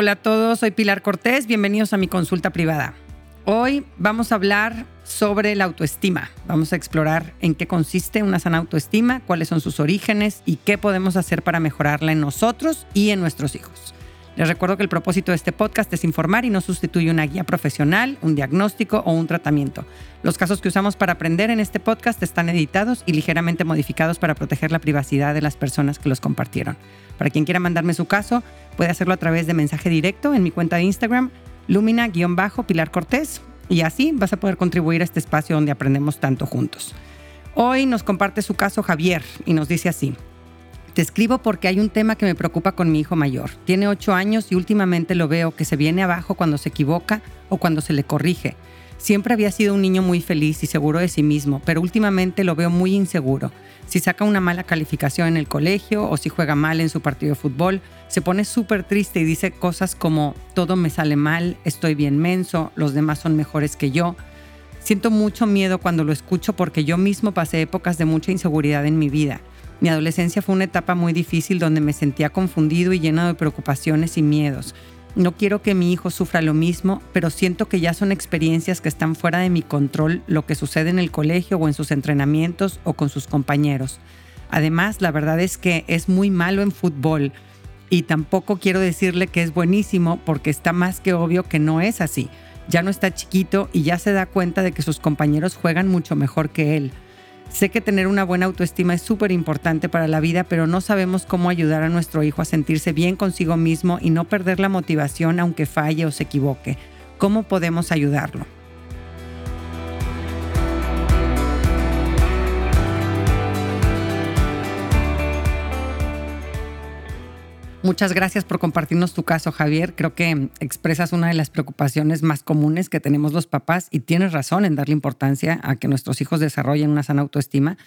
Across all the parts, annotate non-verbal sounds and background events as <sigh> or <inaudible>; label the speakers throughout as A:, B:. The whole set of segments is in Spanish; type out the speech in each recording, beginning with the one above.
A: Hola a todos, soy Pilar Cortés, bienvenidos a mi consulta privada. Hoy vamos a hablar sobre la autoestima. Vamos a explorar en qué consiste una sana autoestima, cuáles son sus orígenes y qué podemos hacer para mejorarla en nosotros y en nuestros hijos. Les recuerdo que el propósito de este podcast es informar y no sustituye una guía profesional, un diagnóstico o un tratamiento. Los casos que usamos para aprender en este podcast están editados y ligeramente modificados para proteger la privacidad de las personas que los compartieron. Para quien quiera mandarme su caso, puede hacerlo a través de mensaje directo en mi cuenta de Instagram, Lumina-Pilar Cortés, y así vas a poder contribuir a este espacio donde aprendemos tanto juntos. Hoy nos comparte su caso Javier y nos dice así. Te escribo porque hay un tema que me preocupa con mi hijo mayor. Tiene ocho años y últimamente lo veo que se viene abajo cuando se equivoca o cuando se le corrige. Siempre había sido un niño muy feliz y seguro de sí mismo, pero últimamente lo veo muy inseguro. Si saca una mala calificación en el colegio o si juega mal en su partido de fútbol, se pone súper triste y dice cosas como todo me sale mal, estoy bien menso, los demás son mejores que yo. Siento mucho miedo cuando lo escucho porque yo mismo pasé épocas de mucha inseguridad en mi vida. Mi adolescencia fue una etapa muy difícil donde me sentía confundido y lleno de preocupaciones y miedos. No quiero que mi hijo sufra lo mismo, pero siento que ya son experiencias que están fuera de mi control lo que sucede en el colegio o en sus entrenamientos o con sus compañeros. Además, la verdad es que es muy malo en fútbol y tampoco quiero decirle que es buenísimo porque está más que obvio que no es así. Ya no está chiquito y ya se da cuenta de que sus compañeros juegan mucho mejor que él. Sé que tener una buena autoestima es súper importante para la vida, pero no sabemos cómo ayudar a nuestro hijo a sentirse bien consigo mismo y no perder la motivación aunque falle o se equivoque. ¿Cómo podemos ayudarlo? Muchas gracias por compartirnos tu caso, Javier. Creo que expresas una de las preocupaciones más comunes que tenemos los papás y tienes razón en darle importancia a que nuestros hijos desarrollen una sana autoestima.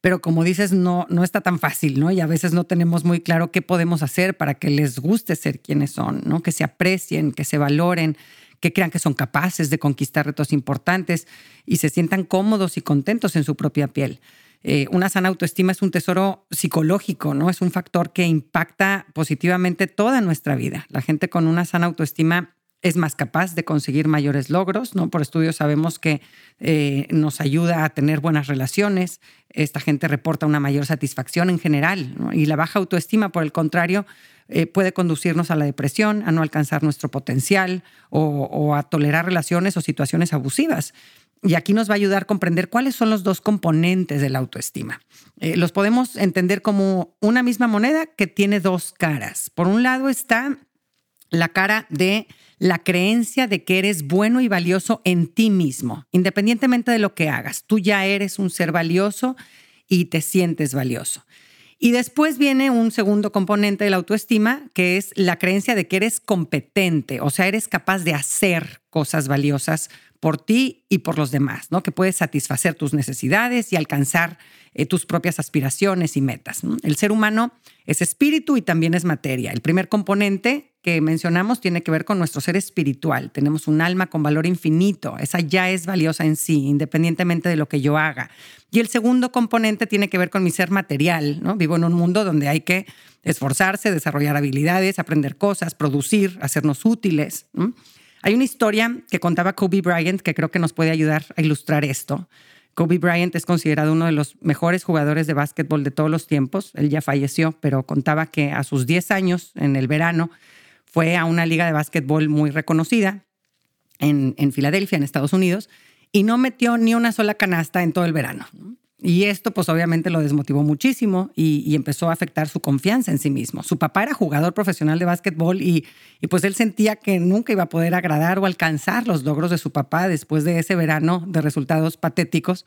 A: Pero como dices, no, no está tan fácil, ¿no? Y a veces no tenemos muy claro qué podemos hacer para que les guste ser quienes son, ¿no? Que se aprecien, que se valoren, que crean que son capaces de conquistar retos importantes y se sientan cómodos y contentos en su propia piel. Eh, una sana autoestima es un tesoro psicológico, ¿no? Es un factor que impacta positivamente toda nuestra vida. La gente con una sana autoestima es más capaz de conseguir mayores logros, ¿no? Por estudios sabemos que eh, nos ayuda a tener buenas relaciones, esta gente reporta una mayor satisfacción en general, y la baja autoestima, por el contrario, eh, puede conducirnos a la depresión, a no alcanzar nuestro potencial o a tolerar relaciones o situaciones abusivas. Y aquí nos va a ayudar a comprender cuáles son los dos componentes de la autoestima. Eh, los podemos entender como una misma moneda que tiene dos caras. Por un lado está la cara de la creencia de que eres bueno y valioso en ti mismo, independientemente de lo que hagas. Tú ya eres un ser valioso y te sientes valioso. Y después viene un segundo componente de la autoestima, que es la creencia de que eres competente, o sea, eres capaz de hacer cosas valiosas por ti y por los demás, ¿no? Que puedes satisfacer tus necesidades y alcanzar eh, tus propias aspiraciones y metas. El ser humano es espíritu y también es materia. El primer componente que mencionamos tiene que ver con nuestro ser espiritual. Tenemos un alma con valor infinito. Esa ya es valiosa en sí, independientemente de lo que yo haga. Y el segundo componente tiene que ver con mi ser material. ¿no? Vivo en un mundo donde hay que esforzarse, desarrollar habilidades, aprender cosas, producir, hacernos útiles. Hay una historia que contaba Kobe Bryant que creo que nos puede ayudar a ilustrar esto. Kobe Bryant es considerado uno de los mejores jugadores de básquetbol de todos los tiempos. Él ya falleció, pero contaba que a sus 10 años, en el verano, fue a una liga de básquetbol muy reconocida en, en Filadelfia, en Estados Unidos, y no metió ni una sola canasta en todo el verano. Y esto pues obviamente lo desmotivó muchísimo y, empezó a afectar su confianza en sí mismo. Su papá era jugador profesional de básquetbol y, pues él sentía que nunca iba a poder agradar o alcanzar los logros de su papá después de ese verano de resultados patéticos.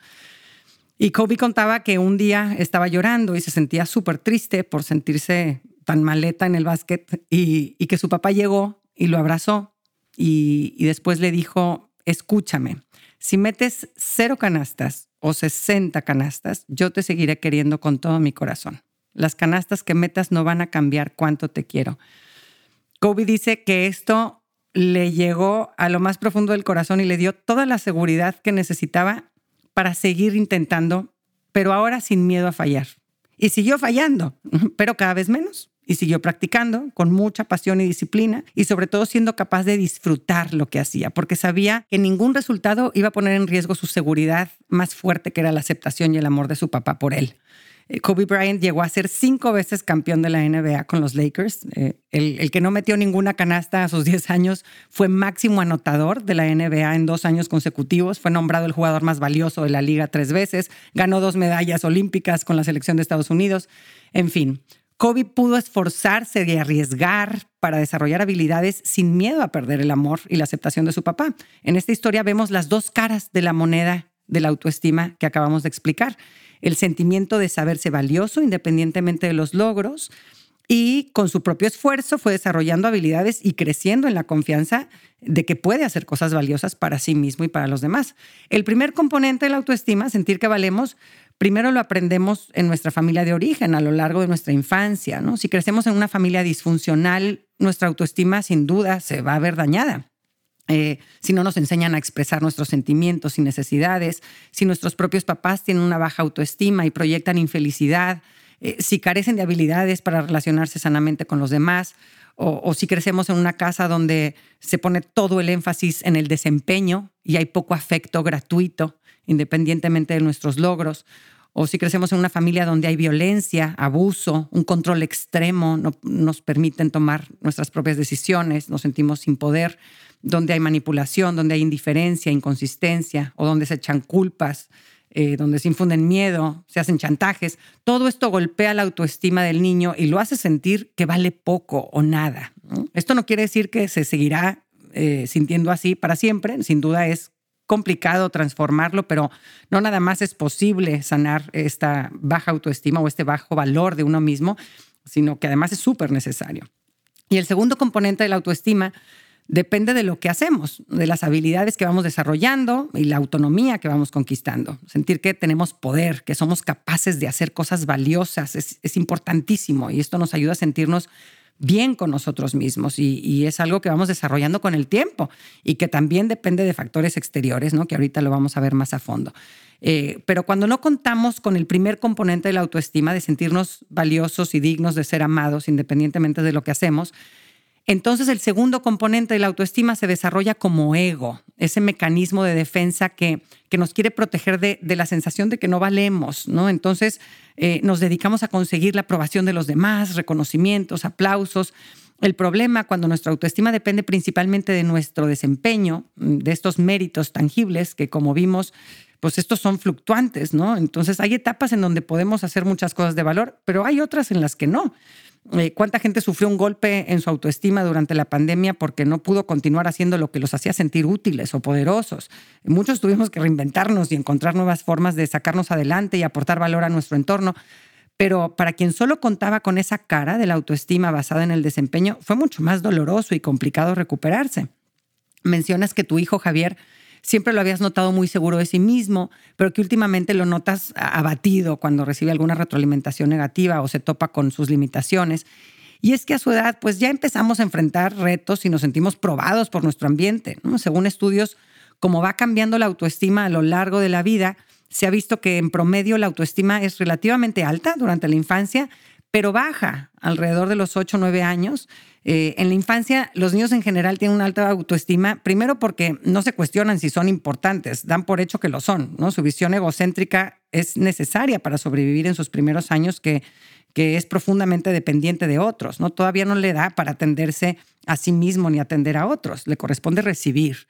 A: Y Kobe contaba que un día estaba llorando y se sentía súper triste por sentirse tan maleta en el básquet y, que su papá llegó y lo abrazó y después le dijo, escúchame, si metes cero canastas o 60 canastas, yo te seguiré queriendo con todo mi corazón. Las canastas que metas no van a cambiar cuánto te quiero. Kobe dice que esto le llegó a lo más profundo del corazón y le dio toda la seguridad que necesitaba para seguir intentando, pero ahora sin miedo a fallar. Y siguió fallando, <laughs> pero cada vez menos. Y siguió practicando con mucha pasión y disciplina y sobre todo siendo capaz de disfrutar lo que hacía, porque sabía que ningún resultado iba a poner en riesgo su seguridad más fuerte que era la aceptación y el amor de su papá por él. Eh, Kobe Bryant llegó a ser cinco veces campeón de la NBA con los Lakers. Eh, el, que no metió ninguna canasta a sus <laughs> 10 años fue máximo anotador de la NBA en dos años consecutivos. Fue nombrado el jugador más valioso de la liga tres veces. Ganó dos medallas olímpicas con la selección de Estados Unidos. En fin, Kobe pudo esforzarse y arriesgar para desarrollar habilidades sin miedo a perder el amor y la aceptación de su papá. En esta historia vemos las dos caras de la moneda de la autoestima que acabamos de explicar. El sentimiento de saberse valioso independientemente de los logros y con su propio esfuerzo fue desarrollando habilidades y creciendo en la confianza de que puede hacer cosas valiosas para sí mismo y para los demás. El primer componente de la autoestima, sentir que valemos, primero lo aprendemos en nuestra familia de origen, a lo largo de nuestra infancia. ¿no? Si crecemos en una familia disfuncional, nuestra autoestima sin duda se va a ver dañada. Eh, si no nos enseñan a expresar nuestros sentimientos y necesidades, si nuestros propios papás tienen una baja autoestima y proyectan infelicidad, eh, si carecen de habilidades para relacionarse sanamente con los demás, o, si crecemos en una casa donde se pone todo el énfasis en el desempeño y hay poco afecto gratuito, independientemente de nuestros logros, o si crecemos en una familia donde hay violencia, abuso, un control extremo, no nos permiten tomar nuestras propias decisiones, nos sentimos sin poder, donde hay manipulación, donde hay indiferencia, inconsistencia, o donde se echan culpas, eh, donde se infunden miedo, se hacen chantajes. Todo esto golpea la autoestima del niño y lo hace sentir que vale poco o nada. Esto no quiere decir que se seguirá eh, sintiendo así para siempre. Sin duda es complicado transformarlo, pero no nada más es posible sanar esta baja autoestima o este bajo valor de uno mismo, sino que además es súper necesario. Y el segundo componente de la autoestima depende de lo que hacemos, de las habilidades que vamos desarrollando y la autonomía que vamos conquistando. Sentir que tenemos poder, que somos capaces de hacer cosas valiosas, es, importantísimo y esto nos ayuda a sentirnos bien con nosotros mismos y, es algo que vamos desarrollando con el tiempo y que también depende de factores exteriores, ¿no? que ahorita lo vamos a ver más a fondo. Eh, pero cuando no contamos con el primer componente de la autoestima, de sentirnos valiosos y dignos de ser amados independientemente de lo que hacemos, entonces el segundo componente de la autoestima se desarrolla como ego, ese mecanismo de defensa que, que nos quiere proteger de, la sensación de que no valemos, ¿no? Entonces eh, nos dedicamos a conseguir la aprobación de los demás, reconocimientos, aplausos. El problema cuando nuestra autoestima depende principalmente de nuestro desempeño, de estos méritos tangibles que como vimos, pues estos son fluctuantes, ¿no? Entonces hay etapas en donde podemos hacer muchas cosas de valor, pero hay otras en las que no. Eh, cuánta gente sufrió un golpe en su autoestima durante la pandemia porque no pudo continuar haciendo lo que los hacía sentir útiles o poderosos. Muchos tuvimos que reinventarnos y encontrar nuevas formas de sacarnos adelante y aportar valor a nuestro entorno. Pero para quien solo contaba con esa cara de la autoestima basada en el desempeño, fue mucho más doloroso y complicado recuperarse. Mencionas que tu hijo Javier siempre lo habías notado muy seguro de sí mismo, pero que últimamente lo notas abatido cuando recibe alguna retroalimentación negativa o se topa con sus limitaciones. Y es que a su edad, pues ya empezamos a enfrentar retos y nos sentimos probados por nuestro ambiente. Según estudios, como va cambiando la autoestima a lo largo de la vida, se ha visto que en promedio la autoestima es relativamente alta durante la infancia, pero baja alrededor de los 8 o 9 años. Eh, en la infancia, los niños en general tienen una alta autoestima, primero porque no se cuestionan si son importantes, dan por hecho que lo son. ¿no? Su visión egocéntrica es necesaria para sobrevivir en sus primeros años, que, que es profundamente dependiente de otros. ¿no? Todavía no le da para atenderse a sí mismo ni atender a otros, le corresponde recibir.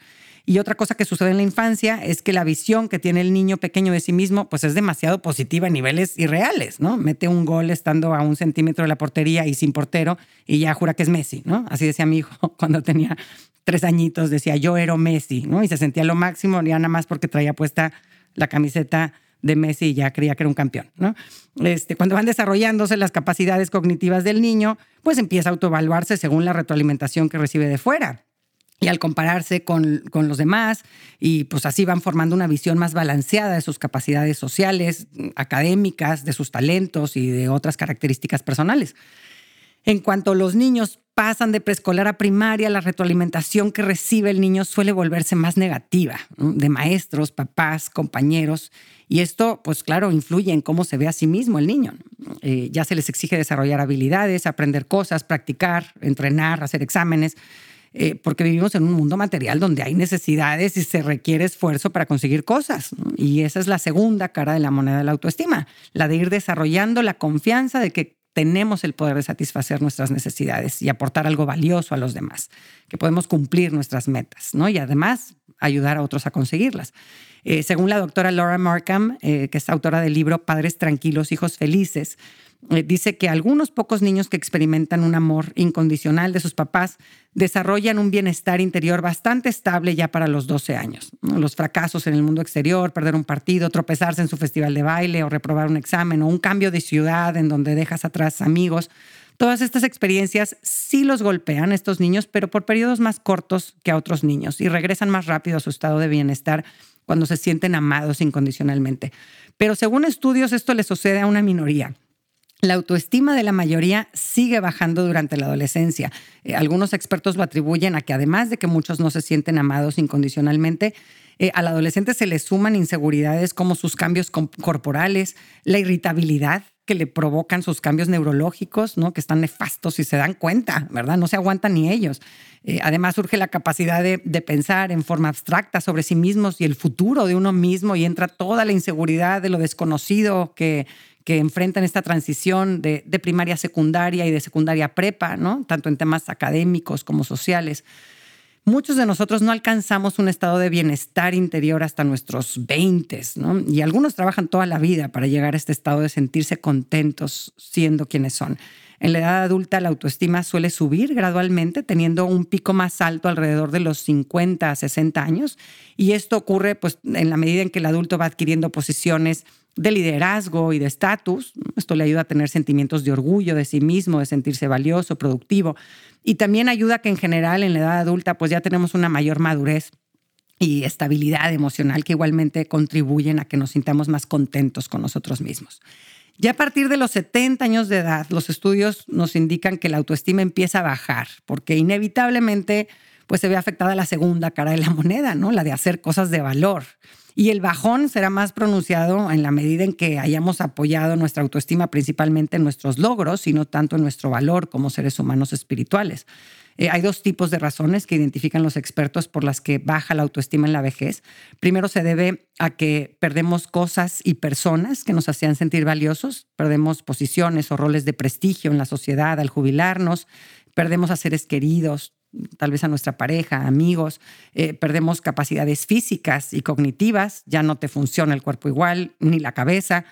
A: Y otra cosa que sucede en la infancia es que la visión que tiene el niño pequeño de sí mismo pues es demasiado positiva a niveles irreales, ¿no? Mete un gol estando a un centímetro de la portería y sin portero y ya jura que es Messi, ¿no? Así decía mi hijo <laughs> cuando tenía tres añitos, decía yo era Messi, ¿no? Y se sentía lo máximo ya nada más porque traía puesta la camiseta de Messi y ya creía que era un campeón, ¿no? Este, cuando van desarrollándose las capacidades cognitivas del niño, pues empieza a autoevaluarse según la retroalimentación que recibe de fuera y al compararse con, con, los demás y pues así van formando una visión más balanceada de sus capacidades sociales, académicas, de sus talentos y de otras características personales. En cuanto los niños pasan de preescolar a primaria, la retroalimentación que recibe el niño suele volverse más negativa, de maestros, papás, compañeros. Y esto, pues claro, influye en cómo se ve a sí mismo el niño. Eh, ya se les exige desarrollar habilidades, aprender cosas, practicar, entrenar, hacer exámenes. Eh, porque vivimos en un mundo material donde hay necesidades y se requiere esfuerzo para conseguir cosas. Y esa es la segunda cara de la moneda de la autoestima, la de ir desarrollando la confianza de que tenemos el poder de satisfacer nuestras necesidades y aportar algo valioso a los demás, que podemos cumplir nuestras metas, ¿no? Y además ayudar a otros a conseguirlas. Eh, según la doctora Laura Markham, eh, que es autora del libro Padres Tranquilos, Hijos Felices, eh, dice que algunos pocos niños que experimentan un amor incondicional de sus papás desarrollan un bienestar interior bastante estable ya para los 12 años. Los fracasos en el mundo exterior, perder un partido, tropezarse en su festival de baile o reprobar un examen o un cambio de ciudad en donde dejas atrás amigos. Todas estas experiencias sí los golpean a estos niños, pero por periodos más cortos que a otros niños y regresan más rápido a su estado de bienestar cuando se sienten amados incondicionalmente. Pero según estudios, esto le sucede a una minoría. La autoestima de la mayoría sigue bajando durante la adolescencia. Eh, algunos expertos lo atribuyen a que además de que muchos no se sienten amados incondicionalmente, eh, al adolescente se le suman inseguridades como sus cambios corporales, la irritabilidad que le provocan sus cambios neurológicos, ¿no? que están nefastos y se dan cuenta, ¿verdad? No se aguantan ni ellos. Eh, además surge la capacidad de, de, pensar en forma abstracta sobre sí mismos y el futuro de uno mismo y entra toda la inseguridad de lo desconocido que, que enfrentan esta transición de, primaria a secundaria y de secundaria a prepa, ¿no? tanto en temas académicos como sociales. Muchos de nosotros no alcanzamos un estado de bienestar interior hasta nuestros 20, ¿no? Y algunos trabajan toda la vida para llegar a este estado de sentirse contentos siendo quienes son. En la edad adulta la autoestima suele subir gradualmente, teniendo un pico más alto alrededor de los 50 a 60 años. Y esto ocurre pues, en la medida en que el adulto va adquiriendo posiciones de liderazgo y de estatus. Esto le ayuda a tener sentimientos de orgullo de sí mismo, de sentirse valioso, productivo. Y también ayuda a que en general en la edad adulta pues ya tenemos una mayor madurez y estabilidad emocional que igualmente contribuyen a que nos sintamos más contentos con nosotros mismos. Ya a partir de los 70 años de edad, los estudios nos indican que la autoestima empieza a bajar, porque inevitablemente pues se ve afectada la segunda cara de la moneda, ¿no? La de hacer cosas de valor. Y el bajón será más pronunciado en la medida en que hayamos apoyado nuestra autoestima principalmente en nuestros logros y no tanto en nuestro valor como seres humanos espirituales. Eh, hay dos tipos de razones que identifican los expertos por las que baja la autoestima en la vejez. Primero se debe a que perdemos cosas y personas que nos hacían sentir valiosos, perdemos posiciones o roles de prestigio en la sociedad al jubilarnos, perdemos a seres queridos, tal vez a nuestra pareja, amigos, eh, perdemos capacidades físicas y cognitivas, ya no te funciona el cuerpo igual, ni la cabeza.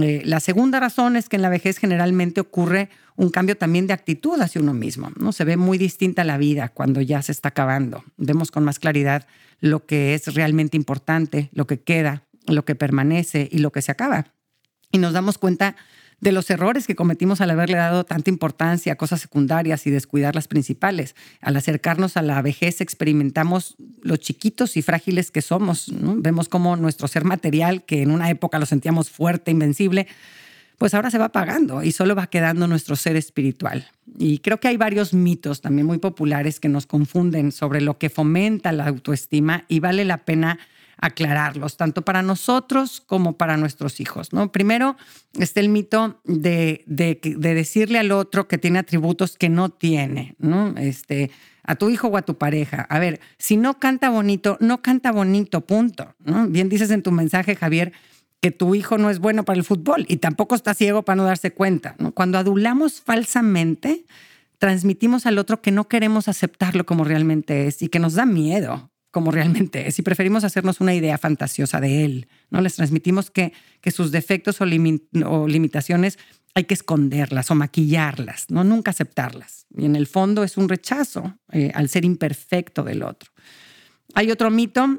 A: Eh, la segunda razón es que en la vejez generalmente ocurre un cambio también de actitud hacia uno mismo. ¿no? Se ve muy distinta la vida cuando ya se está acabando. Vemos con más claridad lo que es realmente importante, lo que queda, lo que permanece y lo que se acaba. Y nos damos cuenta de los errores que cometimos al haberle dado tanta importancia a cosas secundarias y descuidar las principales. Al acercarnos a la vejez experimentamos lo chiquitos y frágiles que somos. Vemos cómo nuestro ser material, que en una época lo sentíamos fuerte, invencible, pues ahora se va apagando y solo va quedando nuestro ser espiritual. Y creo que hay varios mitos también muy populares que nos confunden sobre lo que fomenta la autoestima y vale la pena aclararlos, tanto para nosotros como para nuestros hijos. ¿no? Primero está el mito de, de, decirle al otro que tiene atributos que no tiene, ¿no? Este, a tu hijo o a tu pareja. A ver, si no canta bonito, no canta bonito, punto. ¿no? Bien dices en tu mensaje, Javier, que tu hijo no es bueno para el fútbol y tampoco está ciego para no darse cuenta. ¿no? Cuando adulamos falsamente, transmitimos al otro que no queremos aceptarlo como realmente es y que nos da miedo como realmente es y preferimos hacernos una idea fantasiosa de él. ¿no? Les transmitimos que, que sus defectos o, limitaciones hay que esconderlas o maquillarlas, ¿no? nunca aceptarlas. Y en el fondo es un rechazo eh, al ser imperfecto del otro. Hay otro mito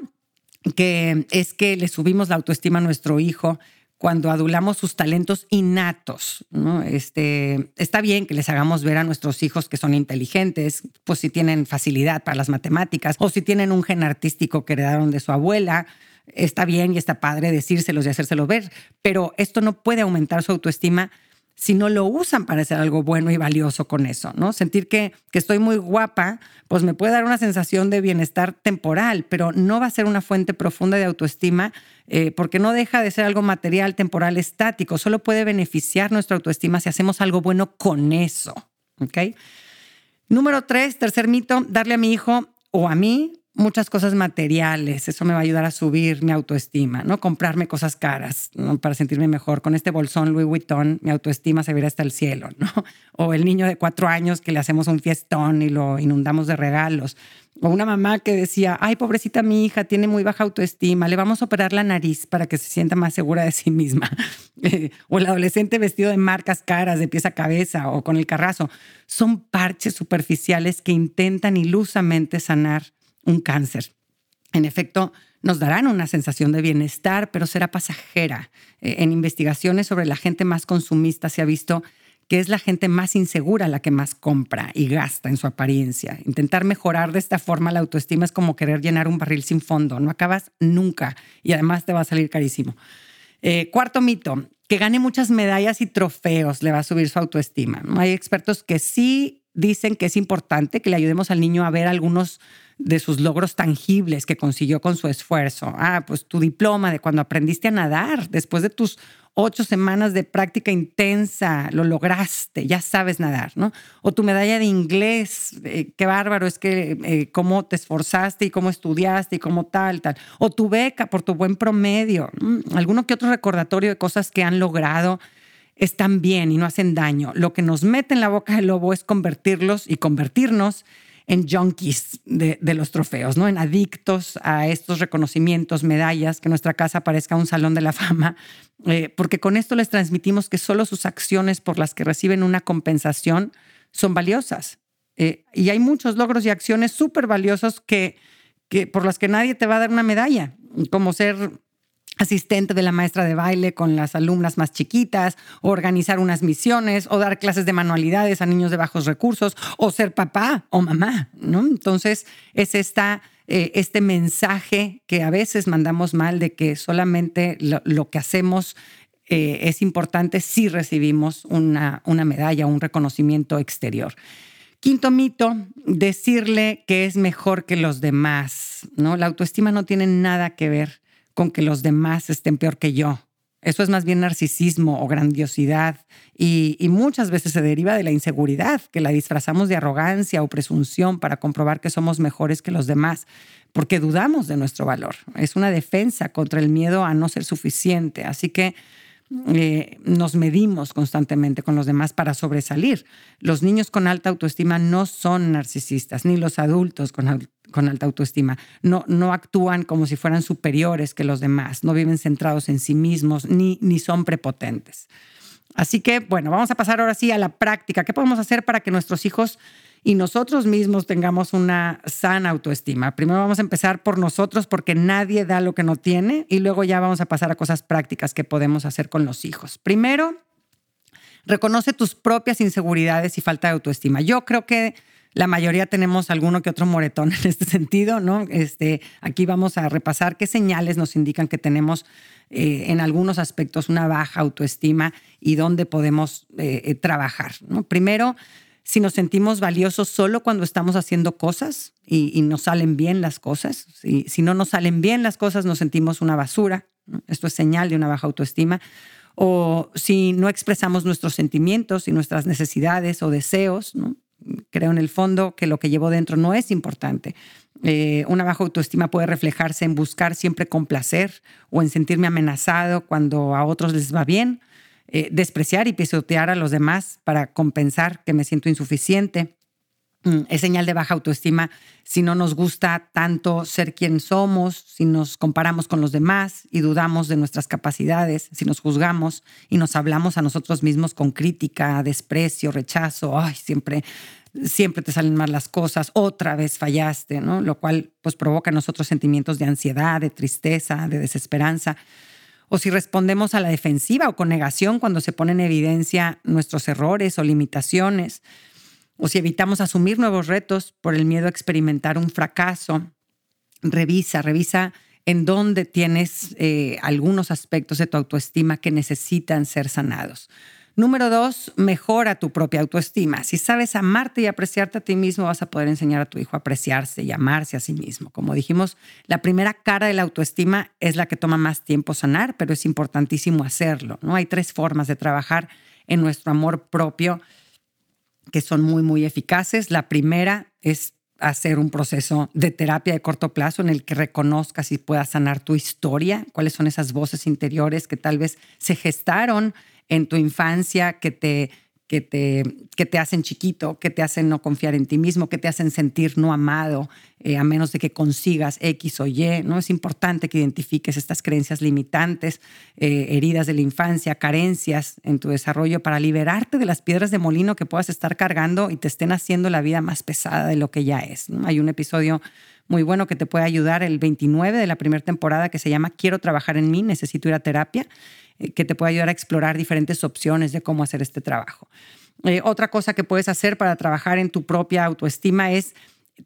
A: que es que le subimos la autoestima a nuestro hijo cuando adulamos sus talentos innatos. ¿no? Este, está bien que les hagamos ver a nuestros hijos que son inteligentes, pues si tienen facilidad para las matemáticas o si tienen un gen artístico que heredaron de su abuela. Está bien y está padre decírselos y hacérselo ver, pero esto no puede aumentar su autoestima si no lo usan para hacer algo bueno y valioso con eso, ¿no? Sentir que, que estoy muy guapa, pues me puede dar una sensación de bienestar temporal, pero no va a ser una fuente profunda de autoestima eh, porque no deja de ser algo material, temporal, estático. Solo puede beneficiar nuestra autoestima si hacemos algo bueno con eso, ¿ok? Número tres, tercer mito, darle a mi hijo o a mí muchas cosas materiales. Eso me va a ayudar a subir mi autoestima, ¿no? Comprarme cosas caras para sentirme mejor. Con este bolsón Louis Vuitton, mi autoestima se verá hasta el cielo, ¿no? <laughs> O el niño de cuatro años que le hacemos un fiestón y lo inundamos de regalos. O una mamá que decía, ay, pobrecita mi hija, tiene muy baja autoestima, le vamos a operar la nariz para que se sienta más segura de sí misma. <laughs> o el adolescente vestido de marcas caras, de pies a cabeza o con el carrazo. Son parches superficiales que intentan ilusamente sanar un cáncer. En efecto, nos darán una sensación de bienestar, pero será pasajera. Eh, en investigaciones sobre la gente más consumista se ha visto que es la gente más insegura la que más compra y gasta en su apariencia. Intentar mejorar de esta forma la autoestima es como querer llenar un barril sin fondo. No acabas nunca y además te va a salir carísimo. Eh, cuarto mito, que gane muchas medallas y trofeos le va a subir su autoestima. Hay expertos que sí dicen que es importante que le ayudemos al niño a ver algunos de sus logros tangibles que consiguió con su esfuerzo. Ah, pues tu diploma de cuando aprendiste a nadar, después de tus ocho semanas de práctica intensa, lo lograste, ya sabes nadar, ¿no? O tu medalla de inglés, eh, qué bárbaro es que eh, cómo te esforzaste y cómo estudiaste y cómo tal, tal. O tu beca por tu buen promedio, alguno que otro recordatorio de cosas que han logrado están bien y no hacen daño. Lo que nos mete en la boca del lobo es convertirlos y convertirnos en junkies de, los trofeos, ¿no? En adictos a estos reconocimientos, medallas, que nuestra casa parezca un salón de la fama, eh, porque con esto les transmitimos que solo sus acciones por las que reciben una compensación son valiosas. Eh, y hay muchos logros y acciones súper valiosos que, que, por las que nadie te va a dar una medalla, como ser asistente de la maestra de baile con las alumnas más chiquitas, organizar unas misiones, o dar clases de manualidades a niños de bajos recursos, o ser papá o mamá, ¿no? Entonces, es esta, eh, este mensaje que a veces mandamos mal de que solamente lo, que hacemos eh, es importante si recibimos una, una medalla, un reconocimiento exterior. Quinto mito, decirle que es mejor que los demás, ¿no? La autoestima no tiene nada que ver con que los demás estén peor que yo. Eso es más bien narcisismo o grandiosidad y, muchas veces se deriva de la inseguridad, que la disfrazamos de arrogancia o presunción para comprobar que somos mejores que los demás, porque dudamos de nuestro valor. Es una defensa contra el miedo a no ser suficiente. Así que eh, nos medimos constantemente con los demás para sobresalir. Los niños con alta autoestima no son narcisistas, ni los adultos con, con alta autoestima. No, no actúan como si fueran superiores que los demás, no viven centrados en sí mismos, ni, ni son prepotentes. Así que, bueno, vamos a pasar ahora sí a la práctica. ¿Qué podemos hacer para que nuestros hijos y nosotros mismos tengamos una sana autoestima? Primero vamos a empezar por nosotros porque nadie da lo que no tiene y luego ya vamos a pasar a cosas prácticas que podemos hacer con los hijos. Primero, reconoce tus propias inseguridades y falta de autoestima. Yo creo que la mayoría tenemos alguno que otro moretón <laughs> en este sentido, ¿no? Este, aquí vamos a repasar qué señales nos indican que tenemos eh, en algunos aspectos una baja autoestima y dónde podemos eh, eh, trabajar. Primero, si nos sentimos valiosos solo cuando estamos haciendo cosas y, nos salen bien las cosas. Si, no nos salen bien las cosas, nos sentimos una basura. Esto es señal de una baja autoestima. O si no expresamos nuestros sentimientos y nuestras necesidades o deseos, ¿no? Creo en el fondo que lo que llevo dentro no es importante. Eh, una baja autoestima puede reflejarse en buscar siempre complacer o en sentirme amenazado cuando a otros les va bien, eh, despreciar y pisotear a los demás para compensar que me siento insuficiente. Mm, es señal de baja autoestima si no nos gusta tanto ser quien somos, si nos comparamos con los demás y dudamos de nuestras capacidades, si nos juzgamos y nos hablamos a nosotros mismos con crítica, desprecio, rechazo, ay, siempre siempre te salen mal las cosas, otra vez fallaste, ¿no? Lo cual pues provoca en nosotros sentimientos de ansiedad, de tristeza, de desesperanza. O si respondemos a la defensiva o con negación cuando se ponen en evidencia nuestros errores o limitaciones o si evitamos asumir nuevos retos por el miedo a experimentar un fracaso, revisa, revisa en dónde tienes eh, algunos aspectos de tu autoestima que necesitan ser sanados. Número dos, mejora tu propia autoestima. Si sabes amarte y apreciarte a ti mismo, vas a poder enseñar a tu hijo a apreciarse y amarse a sí mismo. Como dijimos, la primera cara de la autoestima es la que toma más tiempo sanar, pero es importantísimo hacerlo. ¿no? Hay tres formas de trabajar en nuestro amor propio que son muy, muy eficaces. La primera es hacer un proceso de terapia de corto plazo en el que reconozcas y puedas sanar tu historia, cuáles son esas voces interiores que tal vez se gestaron en tu infancia que te, que te, que te hacen chiquito, que te hacen no confiar en ti mismo, que te hacen sentir no amado, eh, a menos de que consigas X o Y. ¿no? Es importante que identifiques estas creencias limitantes, eh, heridas de la infancia, carencias en tu desarrollo para liberarte de las piedras de molino que puedas estar cargando y te estén haciendo la vida más pesada de lo que ya es. Hay un episodio muy bueno que te puede ayudar, el 29 de la primera temporada, que se llama Quiero trabajar en mí, necesito ir a terapia. Eh, que te puede ayudar a explorar diferentes opciones de cómo hacer este trabajo. Eh, otra cosa que puedes hacer para trabajar en tu propia autoestima es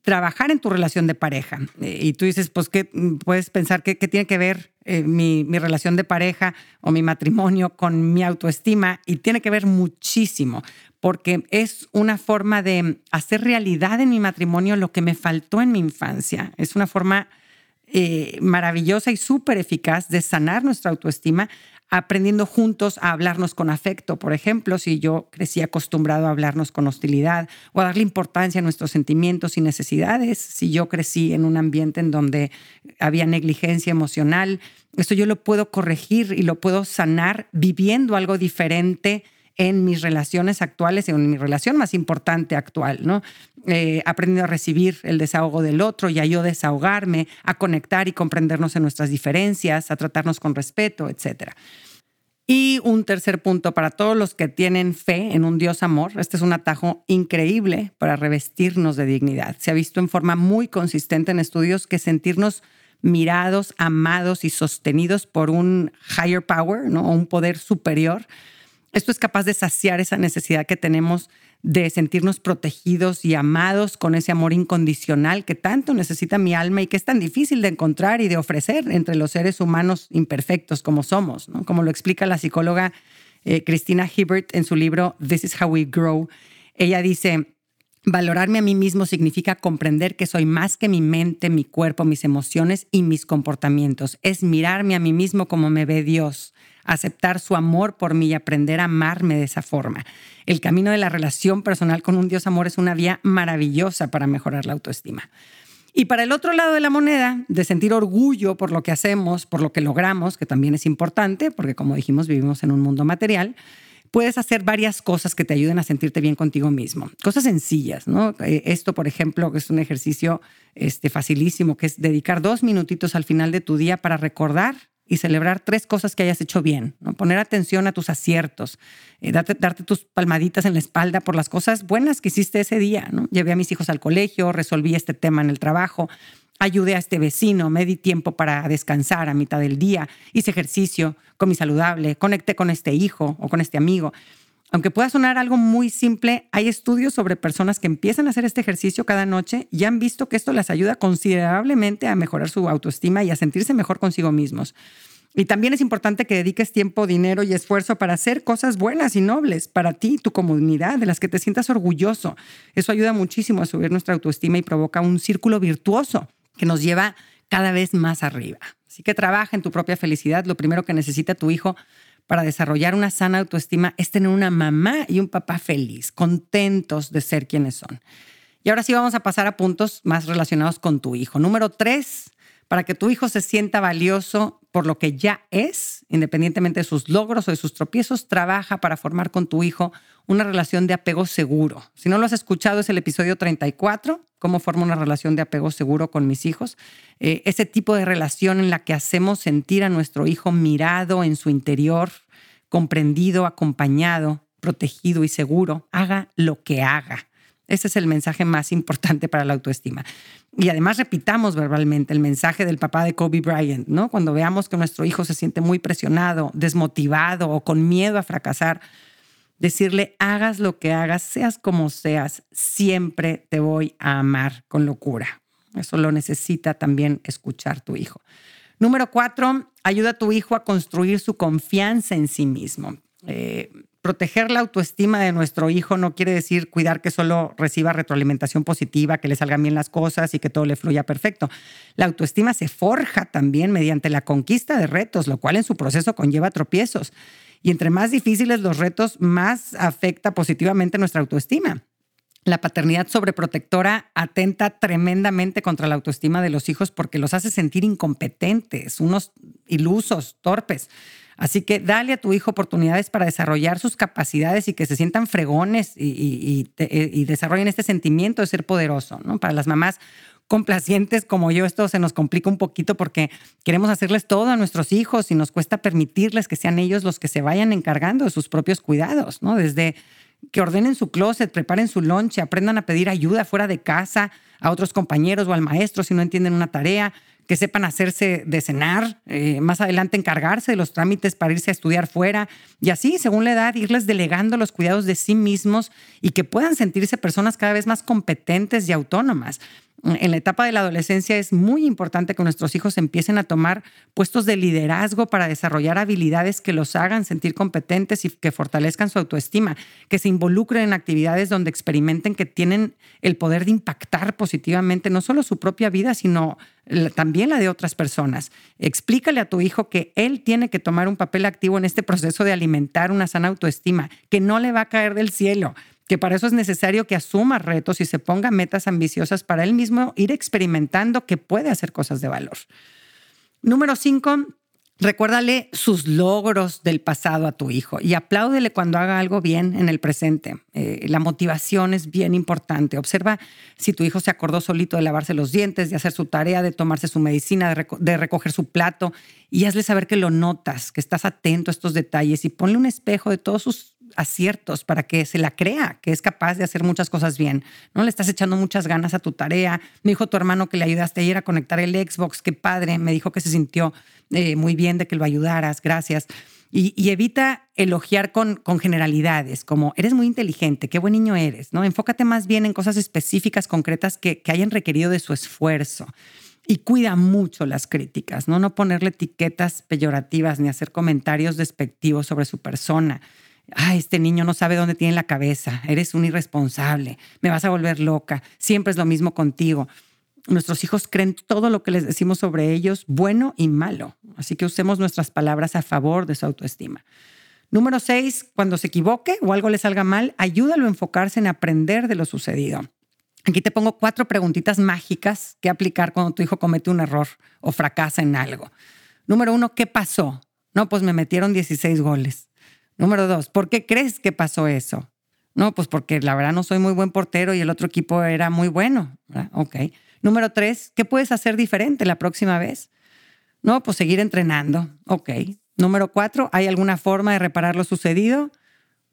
A: trabajar en tu relación de pareja. Eh, y tú dices, pues, ¿qué puedes pensar qué, tiene que ver mi, relación de pareja o mi matrimonio con mi autoestima? Y tiene que ver muchísimo, porque es una forma de hacer realidad en mi matrimonio lo que me faltó en mi infancia. Es una forma maravillosa y súper eficaz de sanar nuestra autoestima aprendiendo juntos a hablarnos con afecto. Por ejemplo, si yo crecí acostumbrado a hablarnos con hostilidad o a darle importancia a nuestros sentimientos y necesidades, si yo crecí en un ambiente en donde había negligencia emocional, esto yo lo puedo corregir y lo puedo sanar viviendo algo diferente en mis relaciones actuales, en mi relación más importante actual, ¿no? Eh, aprendiendo a recibir el desahogo del otro y a yo desahogarme, a conectar y comprendernos en nuestras diferencias, a tratarnos con respeto, etc. Y un tercer punto para todos los que tienen fe en un Dios amor, este es un atajo increíble para revestirnos de dignidad. Se ha visto en forma muy consistente en estudios que sentirnos mirados, amados y sostenidos por un higher power, ¿no? un poder superior, esto es capaz de saciar esa necesidad que tenemos de sentirnos protegidos y amados con ese amor incondicional que tanto necesita mi alma y que es tan difícil de encontrar y de ofrecer entre los seres humanos imperfectos como somos, como lo explica la psicóloga eh, Christina Hibbert en su libro This is How We Grow. Ella dice, valorarme a mí mismo significa comprender que soy más que mi mente, mi cuerpo, mis emociones y mis comportamientos. Es mirarme a mí mismo como me ve Dios aceptar su amor por mí y aprender a amarme de esa forma. El camino de la relación personal con un Dios amor es una vía maravillosa para mejorar la autoestima. Y para el otro lado de la moneda, de sentir orgullo por lo que hacemos, por lo que logramos, que también es importante, porque como dijimos, vivimos en un mundo material, puedes hacer varias cosas que te ayuden a sentirte bien contigo mismo. Cosas sencillas, ¿no? Eh, esto, por ejemplo, es un ejercicio este, facilísimo, que es dedicar dos minutitos al final de tu día para recordar y celebrar tres cosas que hayas hecho bien, ¿no? poner atención a tus aciertos, eh, darte, tus palmaditas en la espalda por las cosas buenas que hiciste ese día. ¿no? Llevé a mis hijos al colegio, resolví este tema en el trabajo, ayudé a este vecino, me di tiempo para descansar a mitad del día, hice ejercicio, comí saludable, conecté con este hijo o con este amigo. Aunque pueda sonar algo muy simple, hay estudios sobre personas que empiezan a hacer este ejercicio cada noche y han visto que esto les ayuda considerablemente a mejorar su autoestima y a sentirse mejor consigo mismos. Y también es importante que dediques tiempo, dinero y esfuerzo para hacer cosas buenas y nobles para ti, tu comunidad, de las que te sientas orgulloso. Eso ayuda muchísimo a subir nuestra autoestima y provoca un círculo virtuoso que nos lleva cada vez más arriba. Así que trabaja en tu propia felicidad. Lo primero que necesita tu hijo para desarrollar una sana autoestima es tener una mamá y un papá feliz, contentos de ser quienes son. Y ahora sí vamos a pasar a puntos más relacionados con tu hijo. Número tres, para que tu hijo se sienta valioso por lo que ya es, independientemente de sus logros o de sus tropiezos, trabaja para formar con tu hijo una relación de apego seguro. Si no lo has escuchado, es el episodio 34, cómo formo una relación de apego seguro con mis hijos. Eh, ese tipo de relación en la que hacemos sentir a nuestro hijo mirado en su interior, comprendido, acompañado, protegido y seguro, haga lo que haga. Ese es el mensaje más importante para la autoestima. Y además repitamos verbalmente el mensaje del papá de Kobe Bryant, ¿no? Cuando veamos que nuestro hijo se siente muy presionado, desmotivado o con miedo a fracasar, decirle, hagas lo que hagas, seas como seas, siempre te voy a amar con locura. Eso lo necesita también escuchar tu hijo. Número cuatro, ayuda a tu hijo a construir su confianza en sí mismo. Eh, proteger la autoestima de nuestro hijo no quiere decir cuidar que solo reciba retroalimentación positiva, que le salgan bien las cosas y que todo le fluya perfecto. La autoestima se forja también mediante la conquista de retos, lo cual en su proceso conlleva tropiezos. Y entre más difíciles los retos, más afecta positivamente nuestra autoestima. La paternidad sobreprotectora atenta tremendamente contra la autoestima de los hijos porque los hace sentir incompetentes, unos ilusos, torpes. Así que dale a tu hijo oportunidades para desarrollar sus capacidades y que se sientan fregones y, desarrollen este sentimiento de ser poderoso. ¿no? Para las mamás complacientes como yo, esto se nos complica un poquito porque queremos hacerles todo a nuestros hijos y nos cuesta permitirles que sean ellos los que se vayan encargando de sus propios cuidados, ¿no? Desde que ordenen su closet, preparen su lonche, aprendan a pedir ayuda fuera de casa a otros compañeros o al maestro si no entienden una tarea, que sepan hacerse de cenar, eh, más adelante encargarse de los trámites para irse a estudiar fuera y así, según la edad, irles delegando los cuidados de sí mismos y que puedan sentirse personas cada vez más competentes y autónomas en la etapa de la adolescencia es muy importante que nuestros hijos empiecen a tomar puestos de liderazgo para desarrollar habilidades que los hagan sentir competentes y que fortalezcan su autoestima, que se involucren en actividades donde experimenten que tienen el poder de impactar positivamente no solo su propia vida, sino también la de otras personas. Explícale a tu hijo que él tiene que tomar un papel activo en este proceso de alimentar una sana autoestima, que no le va a caer del cielo, que para eso es necesario que asuma retos y se ponga metas ambiciosas para él mismo ir experimentando que puede hacer cosas de valor. Número cinco, recuérdale sus logros del pasado a tu hijo y apláudele cuando haga algo bien en el presente. Eh, la motivación es bien importante. Observa si tu hijo se acordó solito de lavarse los dientes, de hacer su tarea, de tomarse su medicina, de, de recoger su plato y hazle saber que lo notas, que estás atento a estos detalles y ponle un espejo de todos sus aciertos para que se la crea, que es capaz de hacer muchas cosas bien. ¿no? Le estás echando muchas ganas a tu tarea. Me dijo tu hermano que le ayudaste ayer a conectar el Xbox, qué padre. Me dijo que se sintió eh, muy bien de que lo ayudaras, gracias. Y, evita elogiar con, con, generalidades, como eres muy inteligente, qué buen niño eres, ¿no? Enfócate más bien en cosas específicas, concretas que, que hayan requerido de su esfuerzo. Y cuida mucho las críticas, ¿no? No ponerle etiquetas peyorativas ni hacer comentarios despectivos sobre su persona ay, este niño no sabe dónde tiene la cabeza, eres un irresponsable, me vas a volver loca, siempre es lo mismo contigo. Nuestros hijos creen todo lo que les decimos sobre ellos, bueno y malo. Así que usemos nuestras palabras a favor de su autoestima. Número seis, cuando se equivoque o algo le salga mal, ayúdalo a enfocarse en aprender de lo sucedido. Aquí te pongo cuatro preguntitas mágicas que aplicar cuando tu hijo comete un error o fracasa en algo. Número uno, ¿qué pasó? No, pues me metieron 16 goles. Número dos, ¿por qué crees que pasó eso? No, pues porque la verdad no soy muy buen portero y el otro equipo era muy bueno. Ok. Número tres, ¿qué puedes hacer diferente la próxima vez? No, pues seguir entrenando. Ok. Número cuatro, ¿hay alguna forma de reparar lo sucedido?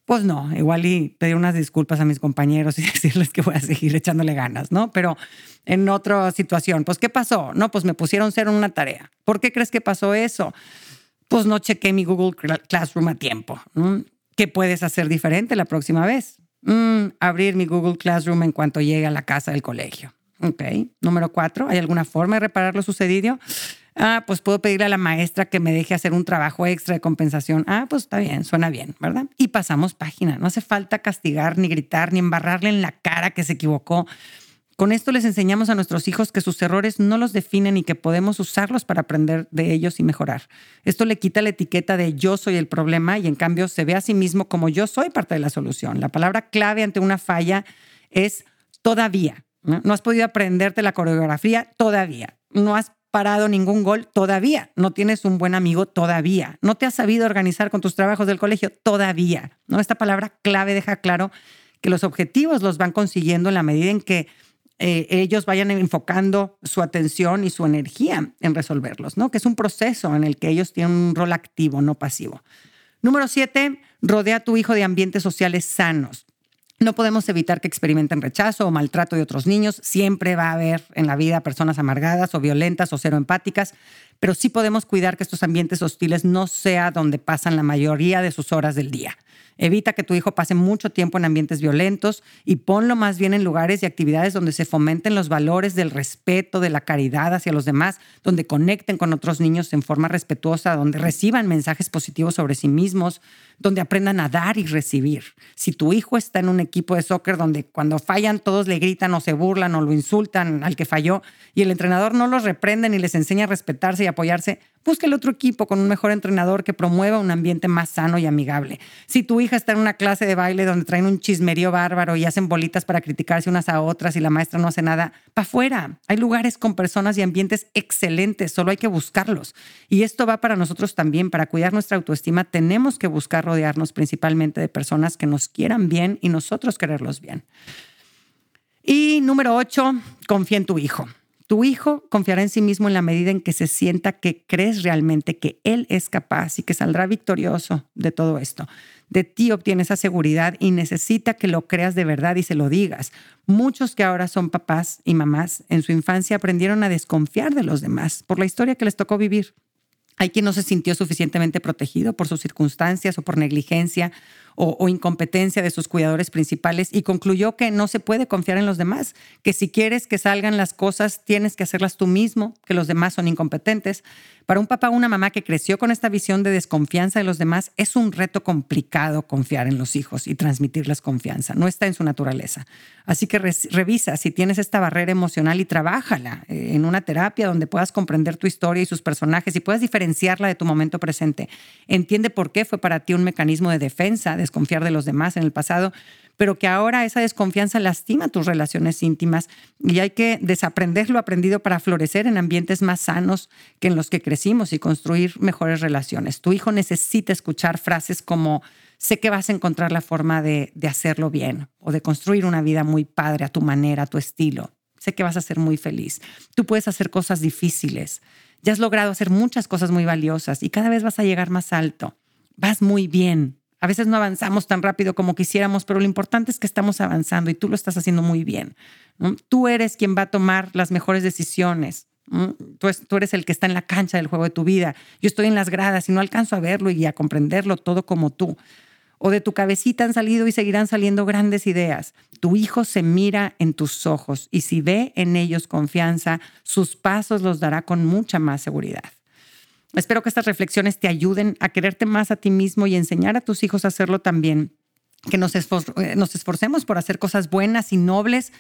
A: Pues no, igual y pedir unas disculpas a mis compañeros y <laughs> decirles que voy a seguir echándole ganas, ¿no? Pero en otra situación, pues ¿qué pasó? No, pues me pusieron cero en una tarea. ¿Por qué crees que pasó eso? Pues no chequé mi Google Classroom a tiempo. ¿Qué puedes hacer diferente la próxima vez? Mm, abrir mi Google Classroom en cuanto llegue a la casa del colegio. Ok. Número cuatro, ¿hay alguna forma de reparar lo sucedido? Ah, pues puedo pedirle a la maestra que me deje hacer un trabajo extra de compensación. Ah, pues está bien, suena bien, ¿verdad? Y pasamos página. No hace falta castigar, ni gritar, ni embarrarle en la cara que se equivocó. Con esto les enseñamos a nuestros hijos que sus errores no los definen y que podemos usarlos para aprender de ellos y mejorar. Esto le quita la etiqueta de yo soy el problema y en cambio se ve a sí mismo como yo soy parte de la solución. La palabra clave ante una falla es todavía. No, has podido aprenderte la coreografía todavía. No has parado ningún gol todavía. No tienes un buen amigo todavía. No te has sabido organizar con tus trabajos del colegio todavía. ¿no? Esta palabra clave deja claro que los objetivos los van consiguiendo en la medida en que eh, ellos vayan enfocando su atención y su energía en resolverlos, ¿no? Que es un proceso en el que ellos tienen un rol activo, no pasivo. Número siete, rodea a tu hijo de ambientes sociales sanos. No podemos evitar que experimenten rechazo o maltrato de otros niños. Siempre va a haber en la vida personas amargadas o violentas o cero empáticas, pero sí podemos cuidar que estos ambientes hostiles no sea donde pasan la mayoría de sus horas del día. Evita que tu hijo pase mucho tiempo en ambientes violentos y ponlo más bien en lugares y actividades donde se fomenten los valores del respeto, de la caridad hacia los demás, donde conecten con otros niños en forma respetuosa, donde reciban mensajes positivos sobre sí mismos, donde aprendan a dar y recibir. Si tu hijo está en un equipo de soccer donde cuando fallan todos le gritan o se burlan o lo insultan al que falló y el entrenador no los reprende ni les enseña a respetarse y apoyarse, busca el otro equipo con un mejor entrenador que promueva un ambiente más sano y amigable. Si tu hija está en una clase de baile donde traen un chismerío bárbaro y hacen bolitas para criticarse unas a otras y la maestra no hace nada, pa' afuera. Hay lugares con personas y ambientes excelentes, solo hay que buscarlos. Y esto va para nosotros también, para cuidar nuestra autoestima, tenemos que buscar rodearnos principalmente de personas que nos quieran bien y nosotros quererlos bien. Y número ocho, confía en tu hijo. Tu hijo confiará en sí mismo en la medida en que se sienta que crees realmente que él es capaz y que saldrá victorioso de todo esto. De ti obtiene esa seguridad y necesita que lo creas de verdad y se lo digas. Muchos que ahora son papás y mamás en su infancia aprendieron a desconfiar de los demás por la historia que les tocó vivir. Hay quien no se sintió suficientemente protegido por sus circunstancias o por negligencia o, incompetencia de sus cuidadores principales y concluyó que no se puede confiar en los demás, que si quieres que salgan las cosas tienes que hacerlas tú mismo, que los demás son incompetentes. Para un papá o una mamá que creció con esta visión de desconfianza de los demás, es un reto complicado confiar en los hijos y transmitirles confianza. No está en su naturaleza. Así que revisa si tienes esta barrera emocional y trabájala eh, en una terapia donde puedas comprender tu historia y sus personajes y puedas diferenciarla de tu momento presente. Entiende por qué fue para ti un mecanismo de defensa, de desconfiar de los demás en el pasado, pero que ahora esa desconfianza lastima tus relaciones íntimas y hay que desaprender lo aprendido para florecer en ambientes más sanos que en los que crecimos y construir mejores relaciones. Tu hijo necesita escuchar frases como sé que vas a encontrar la forma de, de hacerlo bien o de construir una vida muy padre a tu manera, a tu estilo. Sé que vas a ser muy feliz. Tú puedes hacer cosas difíciles. Ya has logrado hacer muchas cosas muy valiosas y cada vez vas a llegar más alto. Vas muy bien. A veces no avanzamos tan rápido como quisiéramos, pero lo importante es que estamos avanzando y tú lo estás haciendo muy bien. Tú eres quien va a tomar las mejores decisiones. Tú, eres el que está en la cancha del juego de tu vida. Yo estoy en las gradas y no alcanzo a verlo y a comprenderlo todo como tú. O de tu cabecita han salido y seguirán saliendo grandes ideas. Tu hijo se mira en tus ojos y si ve en ellos confianza, sus pasos los dará con mucha más seguridad. Espero que estas reflexiones te ayuden a quererte más a ti mismo y enseñar a tus hijos a hacerlo también. Que nos, eh, nos esforcemos por hacer cosas buenas y nobles,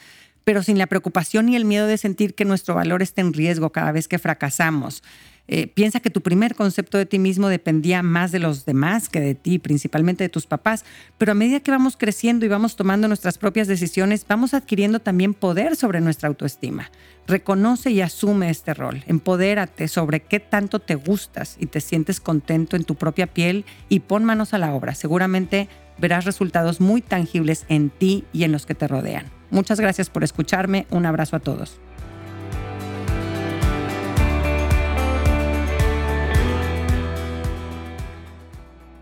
A: pero sin la preocupación y el miedo de sentir que nuestro valor está en riesgo cada vez que fracasamos. Eh, piensa que tu primer concepto de ti mismo dependía más de los demás que de ti, principalmente de tus papás, pero a medida que vamos creciendo y vamos tomando nuestras propias decisiones, vamos adquiriendo también poder sobre nuestra autoestima. Reconoce y asume este rol, empodérate sobre qué tanto te gustas y te sientes contento en tu propia piel y pon manos a la obra. Seguramente verás resultados muy tangibles en ti y en los que te rodean. Muchas gracias por escucharme, un abrazo a todos.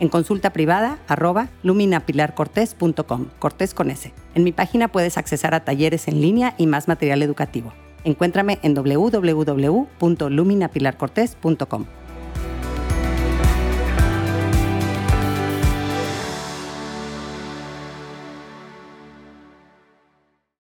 A: en consulta privada arroba luminapilarcortés.com, cortés con S. En mi página puedes accesar a talleres en línea y más material educativo. Encuéntrame en www.luminapilarcortés.com.